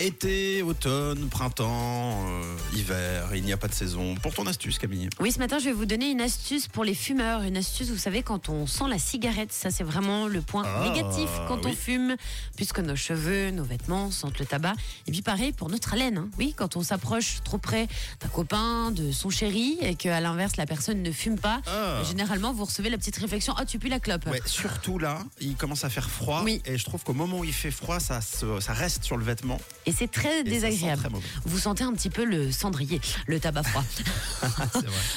Été, automne, printemps, euh, hiver, il n'y a pas de saison. Pour ton astuce, Camille. Oui, ce matin, je vais vous donner une astuce pour les fumeurs. Une astuce, vous savez, quand on sent la cigarette, ça c'est vraiment le point Ah, négatif quand on fume, puisque nos cheveux, nos vêtements sentent le tabac. Et puis pareil pour notre haleine. hein. Oui, quand on s'approche trop près d'un copain, de son chéri, et qu'à l'inverse, la personne ne fume pas, Ah. généralement, vous recevez la petite réflexion, ah, tu pues la clope. Ouais, surtout là, il commence à faire froid. Oui. Et je trouve qu'au moment où il fait froid, ça, se- ça reste sur le vêtement. Et c'est très Et désagréable. très. Vous sentez un petit peu le cendrier, le tabac froid. Vrai.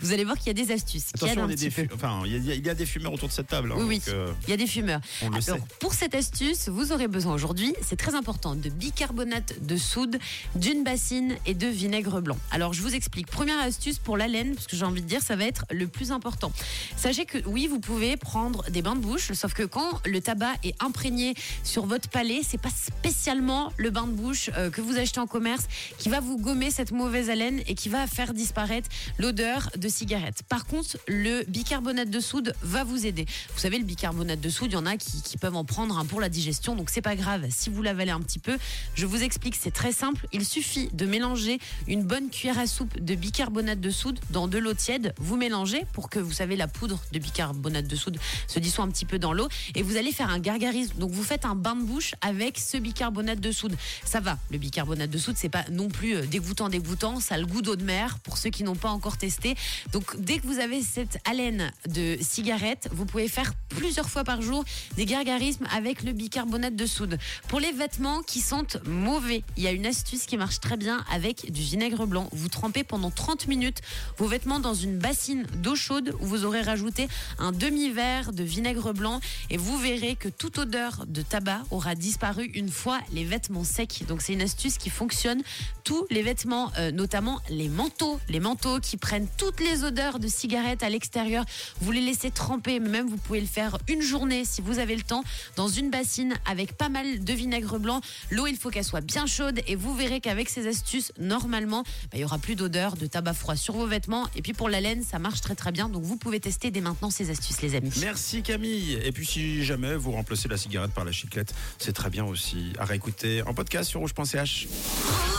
vous allez voir qu'il y a des astuces Attention, des enfin, il y, a- il y a des fumeurs autour de cette table. hein, Oui, donc, euh, Il y a des fumeurs. Alors, pour cette astuce, vous aurez besoin aujourd'hui, c'est très important, de bicarbonate de soude, d'une bassine et de vinaigre blanc. Alors, je vous explique. Première astuce pour la laine, parce que j'ai envie de dire, ça va être le plus important. Sachez que oui, vous pouvez prendre des bains de bouche, sauf que quand le tabac est imprégné sur votre palais, c'est pas spécialement le bain de bouche euh, que vous achetez en commerce qui va vous gommer cette mauvaise haleine et qui va faire disparaître l'odeur de cigarette. Par contre, le bicarbonate de soude va vous aider. Vous savez, le bicarbonate de soude, il y en a qui, peuvent en prendre un pour la digestion, donc c'est pas grave. Si vous l'avalez un petit peu, je vous explique, c'est très simple. Il suffit de mélanger une bonne cuillère à soupe de bicarbonate de soude dans de l'eau tiède. Vous mélangez pour que vous savez la poudre de bicarbonate de soude se dissout un petit peu dans l'eau et vous allez faire un gargarisme. Donc vous faites un bain de bouche avec ce bicarbonate de soude. Ça va, le bicarbonate de soude, c'est pas non plus euh, dégoûtant, dégoûtant. Ça a le goût d'eau de mer pour ceux qui n'ont pas encore testé. Donc dès que vous avez cette haleine de cigarette, vous pouvez faire plusieurs fois par jour des gargarismes avec le bicarbonate de soude. Pour les vêtements qui sentent mauvais, il y a une astuce qui marche très bien avec du vinaigre blanc. Vous trempez pendant 30 minutes vos vêtements dans une bassine d'eau chaude où vous aurez rajouté un demi-verre de vinaigre blanc et vous verrez que toute odeur de tabac aura disparu une fois les vêtements secs. Donc c'est une astuce qui fonctionne. Tous les vêtements, euh, notamment les manteaux, les manteaux qui prennent toutes les odeurs de cigarettes à l'extérieur, vous les laissez tremper, mais même vous pouvez le faire une journée si vous avez le temps dans une bassine avec pas mal de vinaigre blanc. L'eau, il faut qu'elle soit bien chaude et vous verrez qu'avec ces astuces, normalement, bah, il y aura plus d'odeur de tabac froid sur vos vêtements. Et puis pour la laine, ça marche très très bien. Donc vous pouvez tester dès maintenant ces astuces, les amis. Merci Camille. Et puis si jamais vous remplacez la cigarette par la chiclette, c'est très bien aussi. À réécouter en podcast sur rouge.ch.